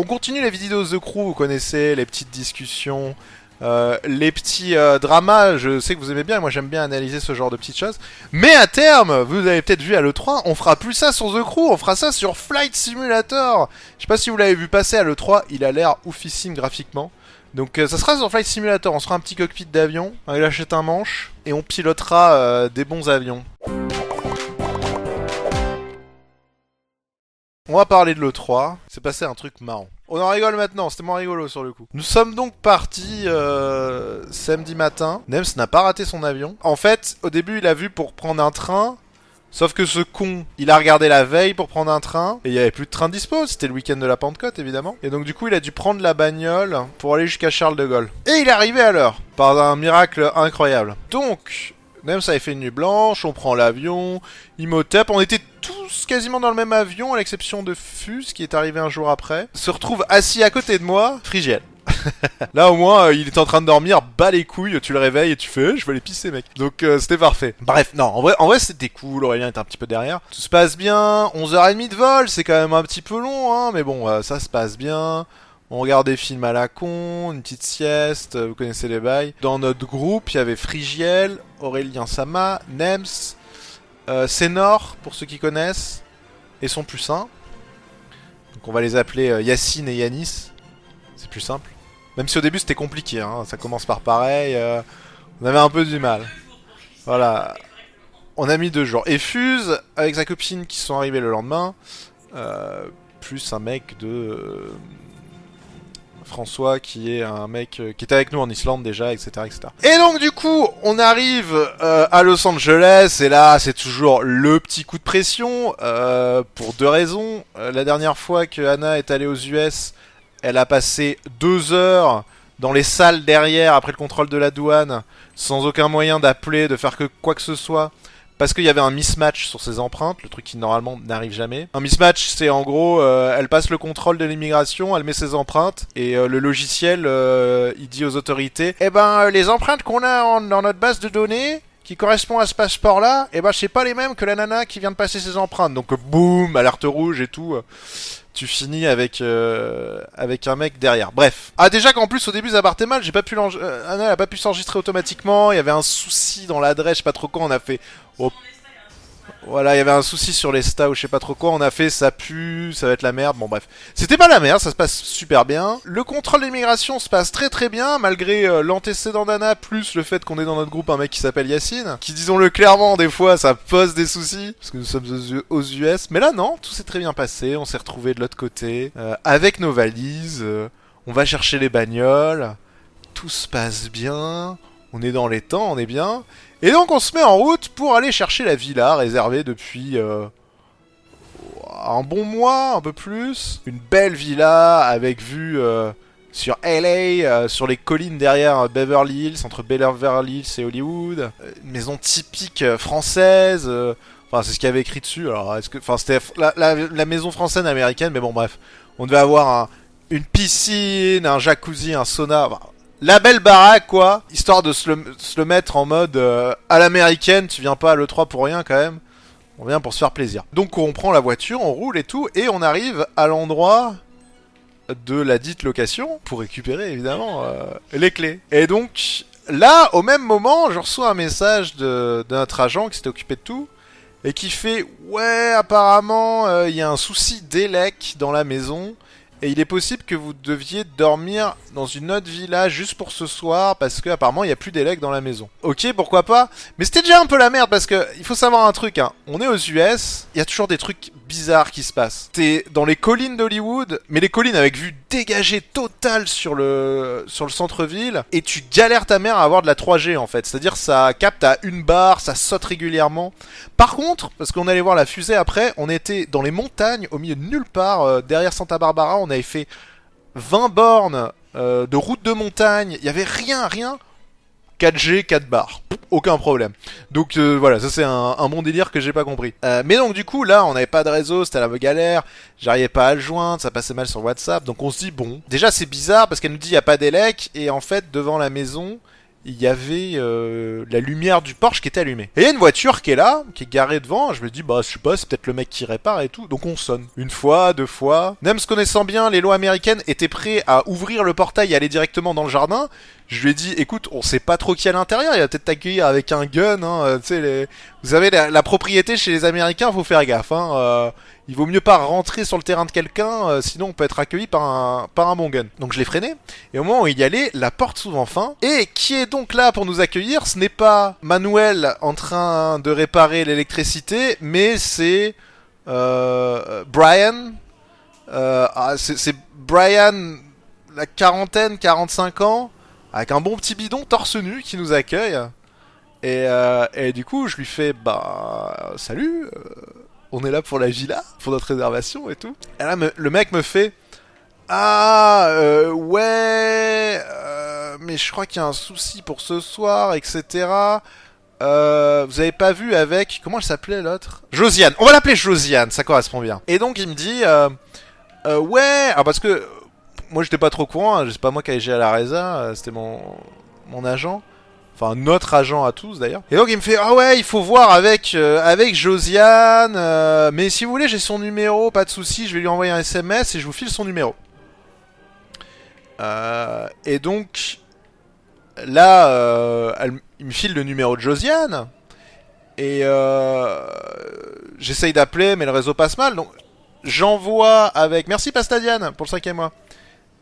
On continue les vidéos The Crew, vous connaissez, les petites discussions, euh, les petits euh, dramas, je sais que vous aimez bien, moi j'aime bien analyser ce genre de petites choses. Mais à terme, vous avez peut-être vu à l'E3, on fera plus ça sur The Crew, on fera ça sur Flight Simulator. Je sais pas si vous l'avez vu passer à l'E3, il a l'air oufissime graphiquement. Donc euh, ça sera sur Flight Simulator, on sera un petit cockpit d'avion, il achète un manche, et on pilotera des bons avions. On va parler de l'E3. C'est passé un truc marrant. On en rigole maintenant, c'était moins rigolo sur le coup. Nous sommes donc partis euh, samedi matin. Nems n'a pas raté son avion. En fait, au début, il a vu pour prendre un train. Sauf que ce con, il a regardé la veille pour prendre un train, et il y avait plus de train dispo, c'était le week-end de la Pentecôte évidemment. Et donc du coup il a dû prendre la bagnole pour aller jusqu'à Charles de Gaulle. Et il est arrivé à l'heure, par un miracle incroyable. Donc, Nems avait fait une nuit blanche, on prend l'avion, Imhotep, on était tous quasiment dans le même avion, à l'exception de Fus, qui est arrivé un jour après, se retrouve assis à côté de moi, Frigiel. Là au moins euh, il est en train de dormir, bas les couilles, tu le réveilles et tu fais je vais aller pisser mec. Donc euh, c'était parfait. Bref, non, en vrai, en vrai c'était cool, Aurélien était un petit peu derrière. Tout se passe bien, 11h30 de vol, c'est quand même un petit peu long hein, mais bon, euh, ça se passe bien. On regarde des films à la con, une petite sieste, vous connaissez les bails. Dans notre groupe, il y avait Frigiel, Aurélien Sama, Nems, euh, Sénor, pour ceux qui connaissent, et son plus. Donc on va les appeler euh, Yacine et Yanis. C'est plus simple. Même si au début c'était compliqué, hein, ça commence par pareil. euh, on avait un peu du mal. Voilà. On a mis deux jours. Et Fuse, avec sa copine qui sont arrivés le lendemain, euh, plus un mec de... François qui est un mec euh, qui était avec nous en Islande déjà, etc. etc. Et donc du coup, on arrive euh, à Los Angeles et là c'est toujours le petit coup de pression euh, pour deux raisons. La dernière fois que Anna est allée aux US, elle a passé deux heures dans les salles derrière après le contrôle de la douane sans aucun moyen d'appeler, de faire que quoi que ce soit. Parce qu'il y avait un mismatch sur ses empreintes, le truc qui normalement n'arrive jamais. Un mismatch, c'est en gros, euh, elle passe le contrôle de l'immigration, elle met ses empreintes, et euh, le logiciel, euh, il dit aux autorités, eh ben, euh, les empreintes qu'on a en- dans notre base de données, qui correspondent à ce passeport-là, eh ben, c'est pas les mêmes que la nana qui vient de passer ses empreintes. Donc, boum, alerte rouge et tout. euh, tu finis avec euh, avec un mec derrière. Bref. Ah déjà qu'en plus au début ça partait mal, j'ai pas pu euh, Anna elle a pas pu s'enregistrer automatiquement, il y avait un souci dans l'adresse, je sais pas trop quoi, on a fait oh, voilà, il y avait un souci sur les stats ou je sais pas trop quoi, on a fait ça pue, ça va être la merde, bon bref. C'était pas la merde, ça se passe super bien. Le contrôle d'immigration se passe très très bien, malgré euh, l'antécédent d'Anna, plus le fait qu'on ait dans notre groupe un mec qui s'appelle Yacine, qui disons-le clairement, des fois ça pose des soucis, parce que nous sommes aux US, mais là non, tout s'est très bien passé, on s'est retrouvés de l'autre côté, euh, avec nos valises, euh, on va chercher les bagnoles, tout se passe bien, on est dans les temps, on est bien, et donc on se met en route pour aller chercher la villa réservée depuis euh, un bon mois, un peu plus. Une belle villa avec vue euh, sur LA, euh, sur les collines derrière Beverly Hills, entre Beverly Hills et Hollywood. Une maison typique française. Enfin, c'est ce qu'il y avait écrit dessus. Enfin, c'était la, maison française américaine, mais bon, bref, on devait avoir un, une piscine, un jacuzzi, un sauna. La belle baraque, quoi, histoire de se le, mettre en mode euh, à l'américaine. Tu viens pas à l'E3 pour rien, quand même. On vient pour se faire plaisir. Donc, on prend la voiture, on roule et tout, et on arrive à l'endroit de la dite location pour récupérer évidemment euh, les clés. Et donc là, au même moment, je reçois un message de, de notre agent qui s'était occupé de tout et qui fait ouais apparemment euh, il y a un souci d'élec dans la maison et il est possible que vous deviez dormir dans une autre villa juste pour ce soir parce que apparemment il y a plus d'élec dans la maison. Ok pourquoi pas mais c'était déjà un peu la merde parce que il faut savoir un truc hein. On est aux US, il y a toujours des trucs bizarres qui se passent. T'es dans les collines d'Hollywood, mais les collines avec vue dégagée totale sur le sur le centre-ville et tu galères ta mère à avoir de la 3G en fait. C'est-à-dire ça capte à une barre, ça saute régulièrement. Par contre, parce qu'on allait voir la fusée après, on était dans les montagnes au milieu de nulle part euh, derrière Santa Barbara, on avait fait 20 bornes euh, de route de montagne, il y avait rien rien 4G, 4 bars. Aucun problème. Donc euh, voilà, ça c'est un, un bon délire que j'ai pas compris. Euh, mais donc du coup là, on n'avait pas de réseau, c'était la galère, j'arrivais pas à le joindre, ça passait mal sur WhatsApp, donc on se dit bon. Déjà c'est bizarre parce qu'elle nous dit il y a pas d'élec et en fait devant la maison, il y avait euh, la lumière du Porsche qui était allumée. Et il y a une voiture qui est là, qui est garée devant. Je me dis, bah, je sais pas, c'est peut-être le mec qui répare et tout. Donc on sonne. Une fois, deux fois. Se connaissant bien les lois américaines, était prêt à ouvrir le portail et aller directement dans le jardin. Je lui ai dit, écoute, on sait pas trop qui est à l'intérieur. Il va peut-être t'accueillir avec un gun. Hein, euh, tu sais, les... vous avez la, la, propriété chez les Américains, faut faire gaffe. Hein, euh, il vaut mieux pas rentrer sur le terrain de quelqu'un, euh, sinon on peut être accueilli par un, par un bon gun. Donc je l'ai freiné, et au moment où il y allait, la porte s'ouvre enfin. Et qui est donc là pour nous accueillir? Ce n'est pas Manuel en train de réparer l'électricité, mais c'est euh, Brian. Euh, ah, c'est Brian, la quarantaine, 45 ans, avec un bon petit bidon torse nu qui nous accueille. Et, et du coup, je lui fais bah salut. On est là pour la villa, pour notre réservation et tout. Et là, le mec me fait, ah, euh, ouais, euh, mais je crois qu'il y a un souci pour ce soir, etc. Euh, vous avez pas vu avec, comment elle s'appelait l'autre? Josiane. On va l'appeler Josiane, ça correspond bien. Et donc il me dit, euh, euh, ouais, ah parce que moi j'étais pas trop courant, hein, c'est pas moi qui ai géré la résa, euh, c'était mon mon agent. Enfin, notre agent à tous d'ailleurs. Et donc il me fait ah ouais, il faut voir avec euh, avec Josiane. Euh, mais si vous voulez, j'ai son numéro, pas de souci. Je vais lui envoyer un SMS et je vous file son numéro. Euh, et donc là, il me file le numéro de Josiane. Et j'essaye d'appeler, mais le réseau passe mal. Donc j'envoie avec. Merci Pastadiane pour le cinquième mois.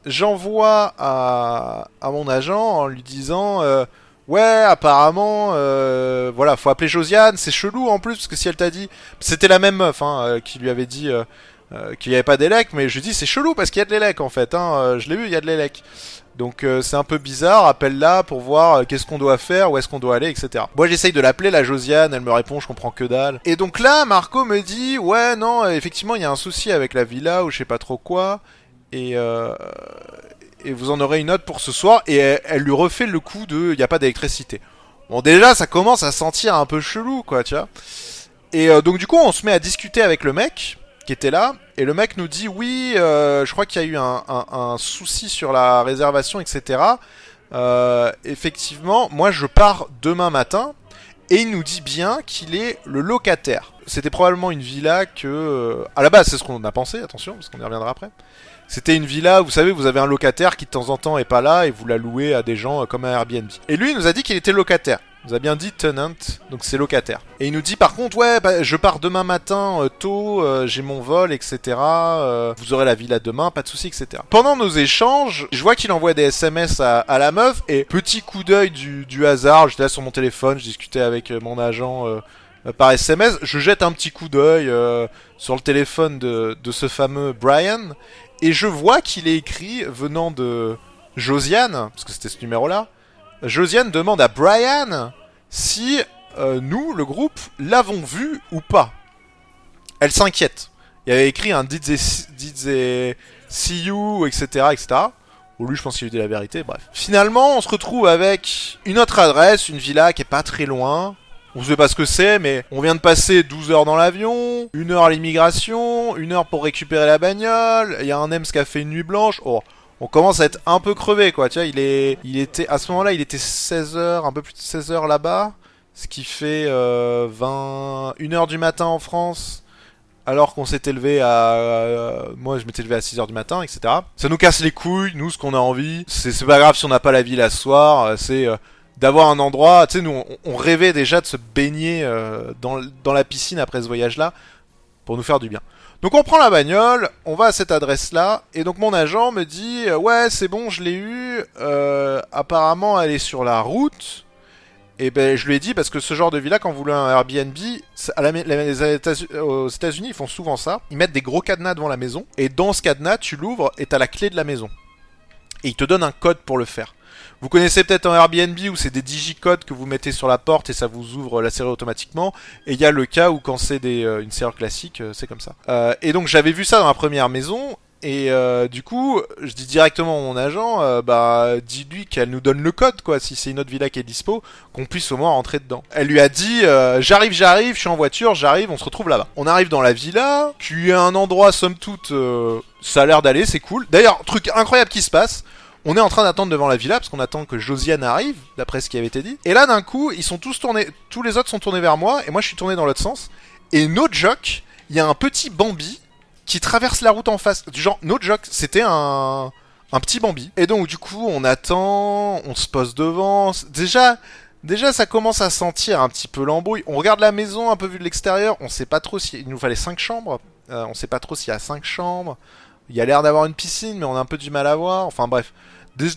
J'envoie à, à mon agent en lui disant. Ouais, apparemment, euh, voilà, faut appeler Josiane. C'est chelou en plus parce que si elle t'a dit, c'était la même meuf hein, euh, qui lui avait dit euh, euh, qu'il n'y avait pas d'élec, mais je lui dis c'est chelou parce qu'il y a de l'élec en fait. Hein, euh, je l'ai vu, il y a de l'élec. Donc euh, c'est un peu bizarre. Appelle-la pour voir qu'est-ce qu'on doit faire, où est-ce qu'on doit aller, etc. Moi j'essaye de l'appeler la Josiane, elle me répond, je comprends que dalle. Et donc là, Marco me dit ouais non, effectivement il y a un souci avec la villa ou je sais pas trop quoi. Et euh, et vous en aurez une autre pour ce soir. Et elle, lui refait le coup de il n'y a pas d'électricité. Bon, déjà, ça commence à sentir un peu chelou, quoi, tu vois. Et euh, donc, du coup, on se met à discuter avec le mec qui était là. Et le mec nous dit oui, euh, je crois qu'il y a eu un, souci sur la réservation, etc. Euh, effectivement, moi, je pars demain matin. Et il nous dit bien qu'il est le locataire. C'était probablement une villa que... À la base, c'est ce qu'on a pensé, attention, parce qu'on y reviendra après. C'était une villa, vous savez, vous avez un locataire qui de temps en temps est pas là et vous la louez à des gens euh, comme un Airbnb. Et lui, il nous a dit qu'il était locataire. Il nous a bien dit tenant, donc c'est locataire. Et il nous dit par contre, ouais, bah, je pars demain matin euh, tôt, euh, j'ai mon vol, etc. euh, vous aurez la villa demain, pas de souci, etc. Pendant nos échanges, je vois qu'il envoie des SMS à, à la meuf et petit coup d'œil du, du hasard, j'étais là sur mon téléphone, je discutais avec euh, mon agent. Euh, par SMS, je jette un petit coup d'œil euh, sur le téléphone de, ce fameux Brian et je vois qu'il est écrit venant de Josiane, parce que c'était ce numéro-là. Josiane demande à Brian si euh, nous, le groupe, l'avons vu ou pas. Elle s'inquiète. Il avait écrit un did see you, etc., etc. Ou lui, je pense qu'il lui dit la vérité, bref. Finalement, on se retrouve avec une autre adresse, une villa qui est pas très loin. On sait pas ce que c'est, mais on vient de passer 12 heures dans l'avion, une heure à l'immigration, une heure pour récupérer la bagnole, il y a un EMS qui a fait une nuit blanche. Oh, on commence à être un peu crevé, quoi. Tu il est, il était, à ce moment-là, il était 16 heures, un peu plus de 16 heures là-bas. Ce qui fait euh, 20, 1 heure du matin en France. Alors qu'on s'était levé à... euh, moi, je m'étais levé à 6 heures du matin, etc. Ça nous casse les couilles, nous, ce qu'on a envie. C'est pas grave si on n'a pas la ville à soir. euh, C'est... euh, d'avoir un endroit, tu sais, nous on, rêvait déjà de se baigner euh, dans, dans la piscine après ce voyage-là pour nous faire du bien. Donc on prend la bagnole, on va à cette adresse-là, et donc mon agent me dit euh, ouais c'est bon je l'ai eu, euh, apparemment elle est sur la route. Et ben je lui ai dit parce que ce genre de villa quand vous voulez un Airbnb, à la, les aux États-Unis ils font souvent ça, ils mettent des gros cadenas devant la maison, et dans ce cadenas tu l'ouvres et t'as la clé de la maison. Et ils te donnent un code pour le faire. Vous connaissez peut-être un Airbnb où c'est des digicodes que vous mettez sur la porte et ça vous ouvre la serrure automatiquement. Et il y a le cas où quand c'est euh, une serrure classique, euh, c'est comme ça. Euh, et donc j'avais vu ça dans la première maison. Et du coup, je dis directement à mon agent, bah dis-lui qu'elle nous donne le code, quoi, si c'est une autre villa qui est dispo, qu'on puisse au moins rentrer dedans. Elle lui a dit, j'arrive, j'arrive, je suis en voiture, j'arrive, on se retrouve là-bas. On arrive dans la villa, qui un endroit somme toute, ça a l'air d'aller, c'est cool. D'ailleurs, truc incroyable qui se passe, On est en train d'attendre devant la villa parce qu'on attend que Josiane arrive, d'après ce qui avait été dit. Et là, d'un coup, ils sont tous tournés, tous les autres sont tournés vers moi et moi je suis tourné dans l'autre sens. Et no joke, il y a un petit Bambi qui traverse la route en face. Du genre, no joke, c'était un un petit Bambi. Et donc du coup, on attend, on se pose devant. Déjà, déjà ça commence à sentir un petit peu l'embrouille. On regarde la maison un peu vue de l'extérieur. On sait pas trop s'il il nous fallait cinq chambres. Euh, on sait pas trop s'il y a cinq chambres. Il y a l'air d'avoir une piscine, mais on a un peu du mal à voir. Enfin bref.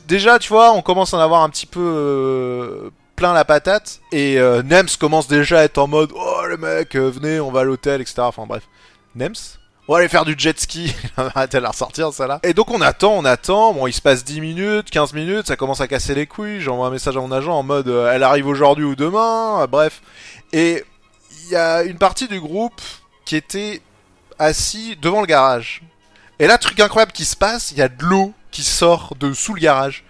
Déjà, tu vois, on commence à en avoir un petit peu euh, plein la patate. Et euh, Nems commence déjà à être en mode Oh le mec, venez, on va à l'hôtel, etc. Enfin bref. Nems? On va aller faire du jet ski. Arrête de la ressortir, ça là. Et donc on attend, on attend. Bon, il se passe 10 minutes, 15 minutes, ça commence à casser les couilles. J'envoie un message à mon agent en mode euh, elle arrive aujourd'hui ou demain, euh, bref. Et il y a une partie du groupe qui était assis devant le garage. Et là, truc incroyable qui se passe, il y a de l'eau qui sort de sous le garage.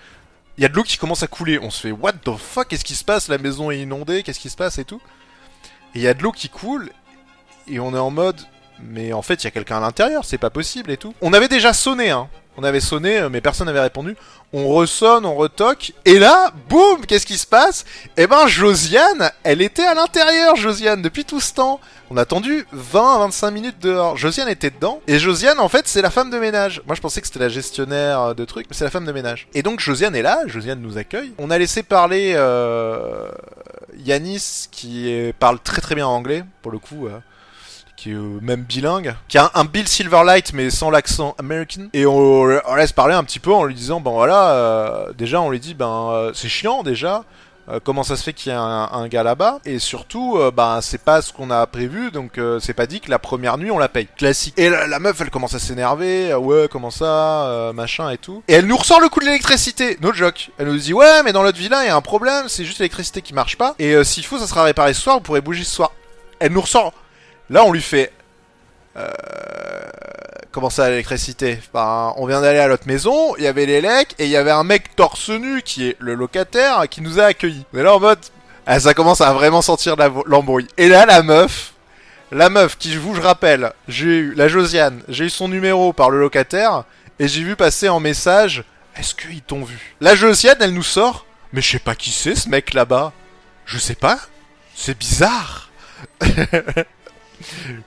Il y a de l'eau qui commence à couler. On se fait what the fuck Qu'est-ce qui se passe? La maison est inondée. Qu'est-ce qui se passe et tout Et il y a de l'eau qui coule. Et on est en mode mais en fait il y a quelqu'un à l'intérieur, c'est pas possible et tout. On avait déjà sonné, hein. On avait sonné, euh, mais personne n'avait répondu. On ressonne, on retoque, et là, boum, qu'est-ce qui se passe? Eh ben, Josiane, elle était à l'intérieur, Josiane, depuis tout ce temps. On a attendu 20 à 25 minutes dehors. Josiane était dedans, et Josiane, en fait, c'est la femme de ménage. Moi, je pensais que c'était la gestionnaire euh, de trucs, mais c'est la femme de ménage. Et donc, Josiane est là, Josiane nous accueille. On a laissé parler euh, Yanis, qui parle très très bien anglais, pour le coup. Euh qui est euh, même bilingue, qui a un, Bill Silverlight mais sans l'accent américain. Et on, laisse parler un petit peu en lui disant, ben voilà, euh, déjà on lui dit, ben c'est chiant déjà. Comment ça se fait qu'il y a un, gars là-bas Et surtout, ben c'est pas ce qu'on a prévu, donc c'est pas dit que la première nuit on la paye. Classique. Et la, meuf, elle commence à s'énerver. ouais, comment ça, machin et tout. Et elle nous ressort le coup de l'électricité. No joke. Elle nous dit ouais, mais dans l'autre villa il y a un problème, c'est juste l'électricité qui marche pas. Et s'il faut, ça sera réparé ce soir. Vous pourrez bouger ce soir. Elle nous ressort Là, on lui fait... Euh, comment ça, l'électricité ben, On vient d'aller à l'autre maison, il y avait les lecs, et il y avait un mec torse nu, qui est le locataire, qui nous a accueillis. Mais là, en mode... Ah, ça commence à vraiment sentir l'embrouille. Et là, la meuf... La meuf, qui, je vous je rappelle, j'ai eu... La Josiane, j'ai eu son numéro par le locataire, et j'ai vu passer en message... Est-ce qu'ils t'ont vu? La Josiane, elle nous sort... Mais je sais pas qui c'est, ce mec là-bas. Je sais pas. C'est bizarre.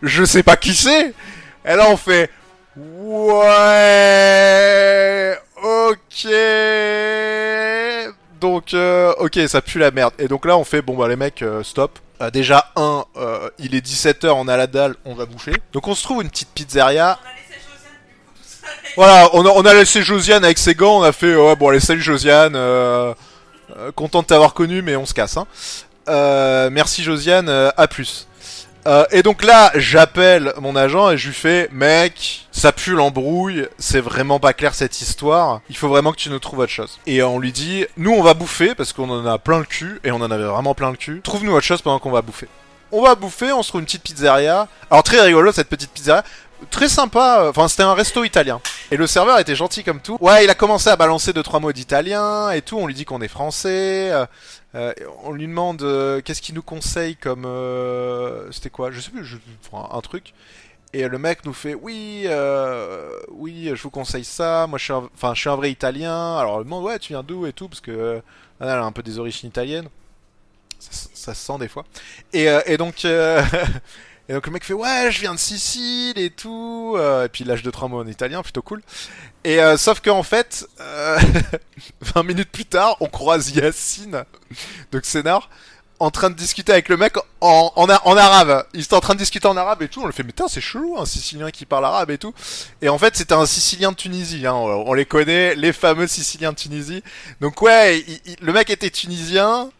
je sais pas qui c'est. Et là, on fait, ouais, ok. Donc, euh, ok, ça pue la merde. Et donc là, on fait, bon bah les mecs, euh, stop. Euh, déjà, un, il est 17h, on a la dalle, on va bouffer. Donc on se trouve une petite pizzeria. Voilà, on a, on a laissé Josiane avec ses gants, on a fait, ouais, bon, allez, salut Josiane, content de t'avoir connu, mais on se casse, hein. merci Josiane, à plus. Euh, et donc là, j'appelle mon agent et je lui fais Mec, ça pue l'embrouille, c'est vraiment pas clair cette histoire, il faut vraiment que tu nous trouves autre chose. Et on lui dit Nous on va bouffer parce qu'on en a plein le cul, et on en avait vraiment plein le cul, trouve-nous autre chose pendant qu'on va bouffer. On va bouffer, on se trouve une petite pizzeria. Alors très rigolo cette petite pizzeria très sympa. Euh, enfin, c'était un resto italien. Et le serveur était gentil comme tout. Ouais, il a commencé à balancer deux trois mots d'italien et tout. On lui dit qu'on est français. Euh, euh, on lui demande qu'est-ce qu'il nous conseille comme. c'était quoi? Je sais plus. Je, un truc. Et le mec nous fait oui, oui, je vous conseille ça. Moi, je suis, un, enfin, je suis un vrai Italien. Alors, il demande ouais, tu viens d'où et tout? Parce que elle a un peu des origines italiennes. Ça, se sent des fois. Et, et donc. Et donc le mec fait ouais, je viens de Sicile et tout. Euh, et puis il lâche deux trois mots en italien, plutôt cool. Et euh, sauf qu'en fait, euh, 20 minutes plus tard, on croise Yacine, donc Sénard, en train de discuter avec le mec en, en, en arabe. Il était en train de discuter en arabe et tout. On le fait, mais c'est chelou, un Sicilien qui parle arabe et tout. Et en fait, c'était un Sicilien de Tunisie. Hein. On, les connaît, les fameux Siciliens de Tunisie. Donc ouais, le mec était tunisien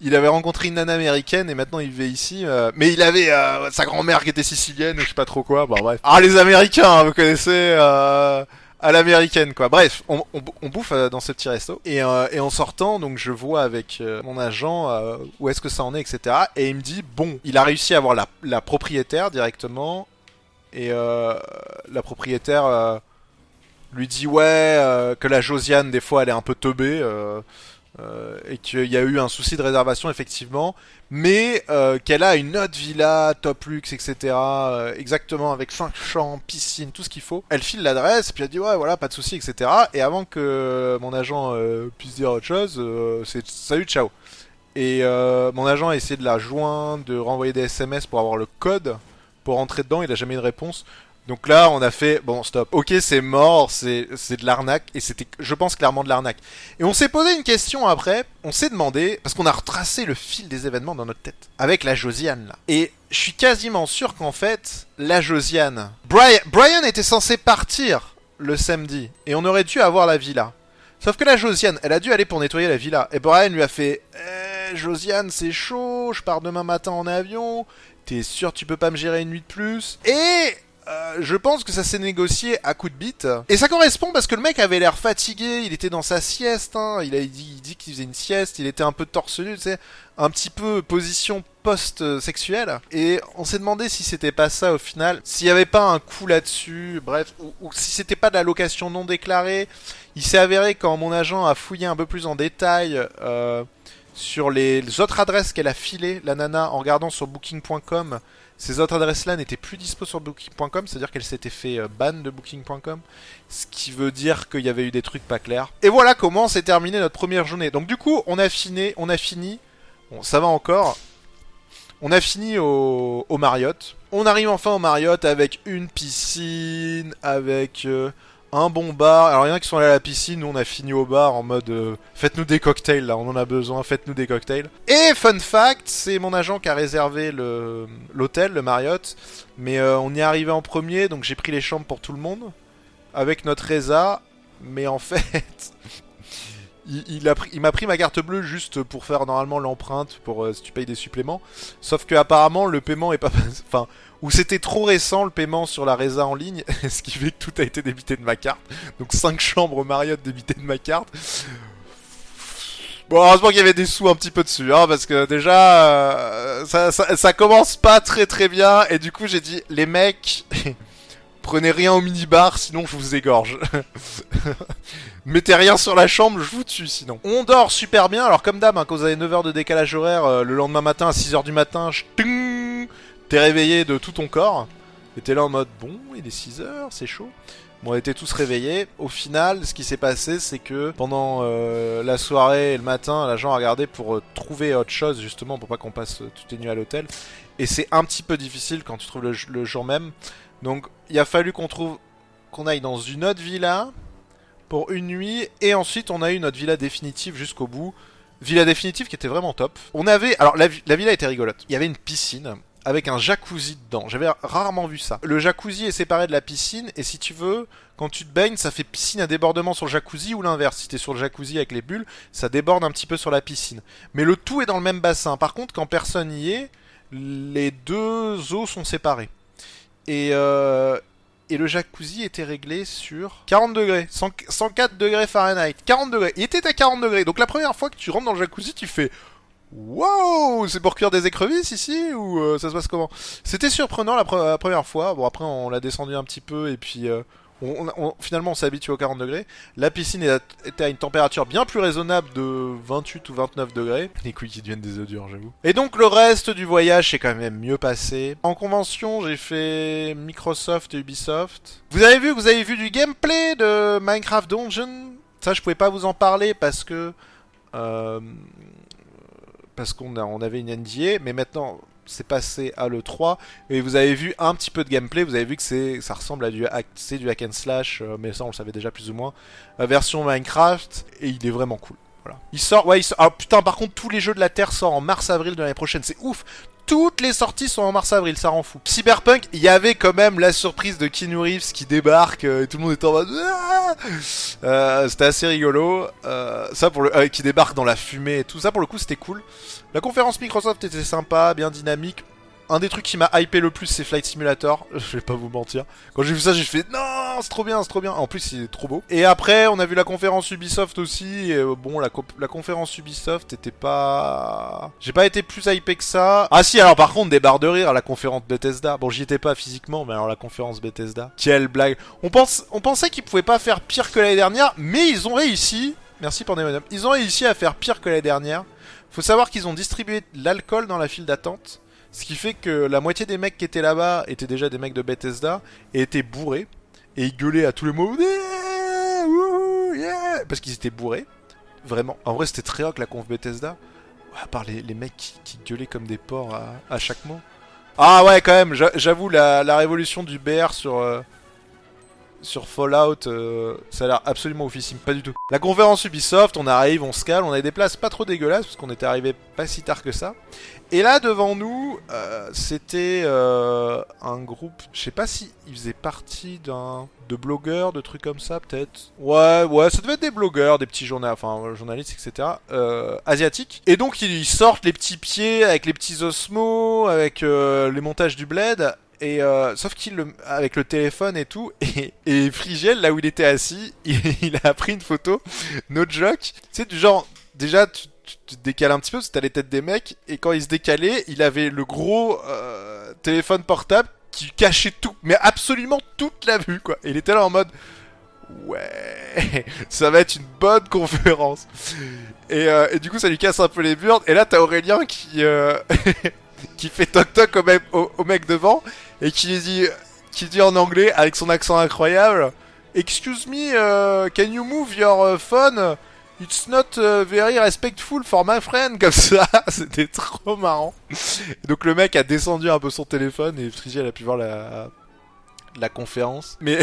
il avait rencontré une nana américaine et maintenant il vit ici. Euh, mais il avait euh, sa grand-mère qui était sicilienne ou je sais pas trop quoi. Bref. Ah les Américains, hein, vous connaissez euh, à l'américaine quoi. Bref, on, bouffe dans ce petit resto et, en sortant donc je vois avec mon agent où est-ce que ça en est etc. Et il me dit bon, il a réussi à avoir la, la propriétaire directement et la propriétaire lui dit ouais que la Josiane des fois elle est un peu teubée euh, et qu'il y a eu un souci de réservation effectivement, mais euh, qu'elle a une autre villa, top luxe, etc. euh, exactement avec 5 chambres, piscine, tout ce qu'il faut. Elle file l'adresse, puis elle dit ouais voilà pas de souci, etc. Et avant que mon agent puisse dire autre chose, c'est salut ciao. Et mon agent a essayé de la joindre, de renvoyer des SMS pour avoir le code pour rentrer dedans, il a jamais eu de réponse. Donc là, on a fait bon stop. Ok, c'est mort, c'est c'est de l'arnaque et c'était, je pense clairement de l'arnaque. Et on s'est posé une question après. On s'est demandé parce qu'on a retracé le fil des événements dans notre tête avec la Josiane là. Et je suis quasiment sûr qu'en fait, la Josiane, Brian, Brian était censé partir le samedi et on aurait dû avoir la villa. Sauf que la Josiane, elle a dû aller pour nettoyer la villa. Et Brian lui a fait eh, Josiane, c'est chaud, je pars demain matin en avion. T'es sûr tu peux pas me gérer une nuit de plus? Et je pense que ça s'est négocié à coup de bite. Et ça correspond parce que le mec avait l'air fatigué, il était dans sa sieste, hein. il a dit, il dit qu'il faisait une sieste, il était un peu torse nu, tu sais, un petit peu position post-sexuelle. Et on s'est demandé si c'était pas ça au final, s'il y avait pas un coup là-dessus, bref, ou, ou si c'était pas de la location non déclarée. Il s'est avéré quand mon agent a fouillé un peu plus en détail euh, sur les autres adresses qu'elle a filées, la nana, en regardant sur booking.com, ces autres adresses-là n'étaient plus dispo sur booking.com, c'est-à-dire qu'elle s'était fait euh, ban de booking.com, ce qui veut dire qu'il y avait eu des trucs pas clairs. Et voilà comment s'est terminée notre première journée. Donc du coup, on a fini, on a fini, bon, ça va encore. On a fini au, au Marriott. On arrive enfin au Marriott avec une piscine, avec euh, un bon bar. Alors il y en a qui sont allés à la piscine, nous on a fini au bar en mode euh, faites-nous des cocktails là, on en a besoin, faites-nous des cocktails. Et fun fact, c'est mon agent qui a réservé l'hôtel, le Marriott, mais euh, on y est arrivé en premier, donc j'ai pris les chambres pour tout le monde avec notre Reza, mais en fait il m'a pris ma carte bleue juste pour faire normalement l'empreinte pour euh, si tu payes des suppléments. Sauf que apparemment le paiement est pas, enfin, ou c'était trop récent le paiement sur la Reza en ligne, ce qui fait que tout a été débité de ma carte. Donc 5 chambres Marriott débitées de ma carte. Bon, heureusement qu'il y avait des sous un petit peu dessus, hein, parce que déjà, euh, ça, commence pas très très bien, et du coup j'ai dit, les mecs, prenez rien au minibar, sinon je vous égorge. Mettez rien sur la chambre, je vous tue sinon. On dort super bien, alors comme d'hab, hein, quand vous avez 9 heures de décalage horaire, euh, le lendemain matin à 6h du matin, ch'ting, t'es réveillé de tout ton corps. Et t'es là en mode, bon, il est 6h, c'est chaud. Bon, on était tous réveillés. Au final, ce qui s'est passé, c'est que pendant euh, la soirée et le matin, l'agent a regardé pour euh, trouver autre chose, justement, pour pas qu'on passe euh, toutes les nuits à l'hôtel. Et c'est un petit peu difficile quand tu trouves le, jour même. Donc, il a fallu qu'on trouve qu'on aille dans une autre villa pour une nuit, et ensuite on a eu notre villa définitive jusqu'au bout. Villa définitive qui était vraiment top. On avait, alors la, la villa était rigolote. Il y avait une piscine avec un jacuzzi dedans. J'avais rarement vu ça. Le jacuzzi est séparé de la piscine, et si tu veux, quand tu te baignes, ça fait piscine à débordement sur le jacuzzi ou l'inverse. Si t'es sur le jacuzzi avec les bulles, ça déborde un petit peu sur la piscine. Mais le tout est dans le même bassin. Par contre, quand personne y est, les deux eaux sont séparées. Et, euh, et le jacuzzi était réglé sur 40 degrés, 100 104 degrés Fahrenheit, 40 degrés. Il était à 40 degrés. Donc la première fois que tu rentres dans le jacuzzi, tu fais Wow, c'est pour cuire des écrevisses ici ou euh, ça se passe comment? C'était surprenant la, pre- la première fois. Bon après on l'a descendu un petit peu et puis euh, finalement on s'est habitué aux 40 degrés. La piscine était à une température bien plus raisonnable de 28 ou 29 degrés. Les couilles qui deviennent des œufs durs, j'avoue. Et donc le reste du voyage s'est quand même mieux passé. En convention, j'ai fait Microsoft et Ubisoft. Vous avez vu, vous avez vu du gameplay de Minecraft Dungeon? Ça, je pouvais pas vous en parler parce que euh, parce qu'on avait une NDA, mais maintenant c'est passé à l'E3 et vous avez vu un petit peu de gameplay, vous avez vu que ça ressemble à du hack, du hack and slash, euh, mais ça on le savait déjà plus ou moins. Version Minecraft et il est vraiment cool. Voilà. Il sort, ouais, il sort. Ah putain, par contre, tous les jeux de la Terre sortent en mars-avril de l'année prochaine, c'est ouf. Toutes les sorties sont en mars-avril, ça rend fou. Cyberpunk, il y avait quand même la surprise de Keanu Reeves qui débarque euh, et tout le monde était en mode. Ah Euh, c'était assez rigolo. Euh, ça pour le, euh, qui débarque dans la fumée et tout ça pour le coup c'était cool. La conférence Microsoft était sympa, bien dynamique. Un des trucs qui m'a hypé le plus, c'est Flight Simulator. Je vais pas vous mentir. Quand j'ai vu ça, j'ai fait non, c'est trop bien, c'est trop bien. En plus, il est trop beau. Et après, on a vu la conférence Ubisoft aussi. Et euh, bon, la, co- la conférence Ubisoft était pas. J'ai pas été plus hypé que ça. Ah si, alors par contre, des barres de rire à la conférence Bethesda. Bon, j'y étais pas physiquement, mais alors la conférence Bethesda. Quelle blague. On pense, on pensait qu'ils pouvaient pas faire pire que l'année dernière, mais ils ont réussi. Merci Pandemonium. Ils ont réussi à faire pire que la dernière. Faut savoir qu'ils ont distribué de l'alcool dans la file d'attente. Ce qui fait que la moitié des mecs qui étaient là-bas étaient déjà des mecs de Bethesda et étaient bourrés. Et ils gueulaient à tous les mots. Parce qu'ils étaient bourrés. Vraiment. En vrai, c'était très rock la conf Bethesda. À part les, mecs qui, gueulaient comme des porcs à, chaque mot. Ah ouais, quand même, j'a- j'avoue, la, la révolution du BR sur, euh, sur Fallout, euh, ça a l'air absolument oufissime, pas du tout. La conférence Ubisoft, on arrive, on se cale, on a des places pas trop dégueulasses, parce qu'on était arrivé pas si tard que ça. Et là, devant nous, euh, c'était euh, un groupe, je sais pas si ils faisaient partie d'un... de blogueurs, de trucs comme ça, peut-être. Ouais, ouais, ça devait être des blogueurs, des petits journal, enfin, journalistes, etc. Euh, asiatiques. Et donc, ils sortent les petits pieds avec les petits osmos, avec euh, les montages du bled, et euh, sauf qu'il le, avec le téléphone et tout et, et Frigel là où il était assis il, a pris une photo no joke. Sais du genre déjà tu, te décales un petit peu parce que t'as les têtes des mecs et quand il se décalait il avait le gros euh, téléphone portable qui cachait tout mais absolument toute la vue quoi. Et il était là en mode ouais ça va être une bonne conférence. Et, euh, du coup ça lui casse un peu les burnes. Et là t'as Aurélien qui euh, qui fait toc toc au mec devant et qui dit, qui dit en anglais avec son accent incroyable Excuse me, uh, can you move your uh, phone? It's not uh, very respectful for my friend comme ça. C'était trop marrant. Donc le mec a descendu un peu son téléphone et Frigel a pu voir la la conférence, mais,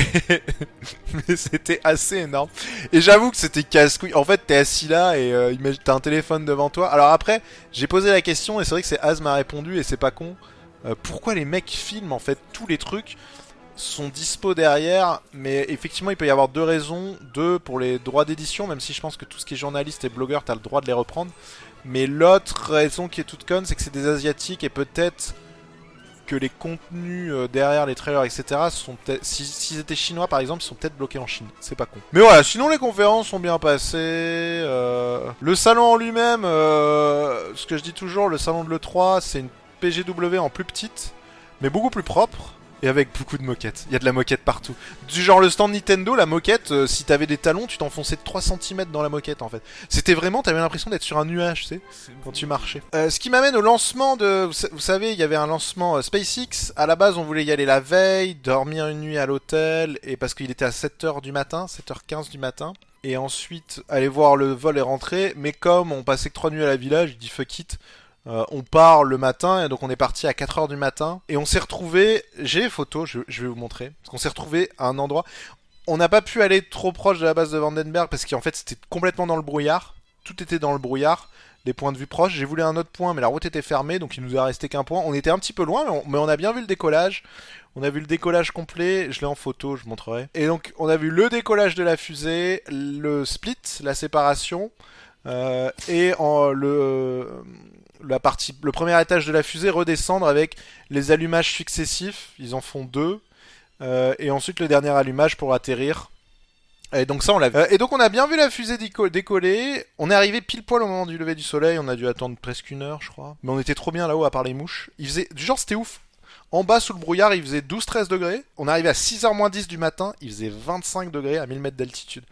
mais c'était assez énorme. Et j'avoue que c'était casse-couille. En fait, t'es assis là et euh, t'as un téléphone devant toi. Alors après, j'ai posé la question et c'est vrai que c'est Az m'a répondu et c'est pas con. Euh, pourquoi les mecs filment en fait tous les trucs sont dispo derrière, mais effectivement il peut y avoir deux raisons. Deux pour les droits d'édition, même si je pense que tout ce qui est journaliste et blogueur, t'as le droit de les reprendre. Mais l'autre raison qui est toute conne, c'est que c'est des asiatiques et peut-être que les contenus euh, derrière les trailers, etc. sont peut-être, si- s'ils étaient chinois par exemple, ils sont peut-être bloqués en Chine. C'est pas con. Mais voilà, sinon les conférences sont bien passées. euh, Le salon en lui-même, ce que je dis toujours, le salon de l'E3, c'est une PGW en plus petite, mais beaucoup plus propre. Et avec beaucoup de moquettes. Il y a de la moquette partout. Du genre le stand Nintendo, la moquette, euh, si t'avais des talons, tu t'enfonçais de 3 cm dans la moquette en fait. C'était vraiment, t'avais l'impression d'être sur un nuage, tu sais, quand tu marchais. Euh, ce qui m'amène au lancement de... Vous, sa- vous savez, il y avait un lancement euh, SpaceX. À la base, on voulait y aller la veille, dormir une nuit à l'hôtel, et parce qu'il était à 7h du matin, 7h15 du matin. Et ensuite, aller voir le vol et rentrer. Mais comme on passait que 3 nuits à la village, je dis fuck it. Euh, on part le matin et donc on est parti à 4h du matin. Et on s'est retrouvé, j'ai les photos, je, vais vous montrer, parce qu'on s'est retrouvé à un endroit, on n'a pas pu aller trop proche de la base de Vandenberg parce qu'en fait c'était complètement dans le brouillard, tout était dans le brouillard, les points de vue proches, j'ai voulu un autre point mais la route était fermée donc il nous a resté qu'un point, on était un petit peu loin mais on, a bien vu le décollage, on a vu le décollage complet, je l'ai en photo, je montrerai. Et donc on a vu le décollage de la fusée, le split, la séparation, euh, et en, le, la partie, le premier étage de la fusée redescendre avec les allumages successifs. Ils en font deux. Euh, et ensuite le dernier allumage pour atterrir. Et donc ça on l'a vu. Euh, Et donc on a bien vu la fusée déco- décoller. On est arrivé pile poil au moment du lever du soleil. On a dû attendre presque une heure je crois. Mais on était trop bien là-haut à part les mouches. Il faisait... Du genre c'était ouf. En bas sous le brouillard il faisait 12-13 degrés. On arrivé à 6h moins 10 du matin. Il faisait 25 degrés à 1000 mètres d'altitude.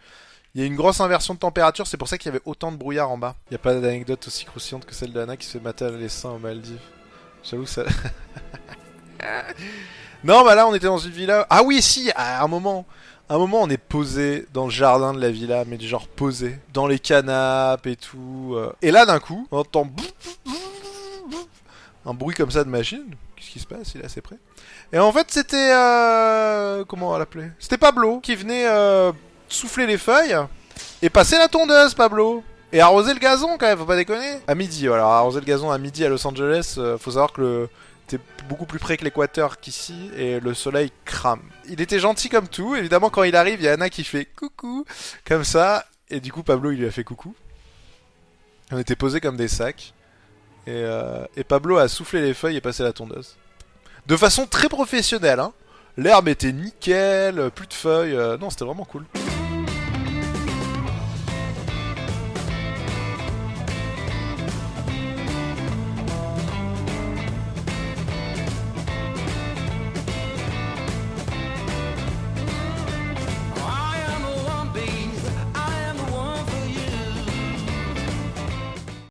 Il y a une grosse inversion de température, c'est pour ça qu'il y avait autant de brouillard en bas. Il n'y a pas d'anecdote aussi croustillante que celle d'Anna qui se fait les seins aux Maldives. J'avoue ça. non, bah là on était dans une villa. Ah oui, si, à un moment. À un moment, on est posé dans le jardin de la villa, mais du genre posé, dans les canapes et tout. euh. Et là, d'un coup, on entend un bruit comme ça de machine. Qu'est-ce qui se passe? Il est assez près. Et en fait, c'était euh... comment on va l'appeler? C'était Pablo qui venait euh, souffler les feuilles et passer la tondeuse, Pablo. Et arroser le gazon quand même, faut pas déconner. À midi, voilà, arroser le gazon à midi à Los Angeles, euh, faut savoir que t'es beaucoup plus près que l'équateur qu'ici et le soleil crame. Il était gentil comme tout, évidemment quand il arrive, il y a Anna qui fait coucou comme ça et du coup Pablo il lui a fait coucou. On était posés comme des sacs et, euh, Pablo a soufflé les feuilles et passé la tondeuse. De façon très professionnelle, hein. L'herbe était nickel, plus de feuilles, euh, non c'était vraiment cool.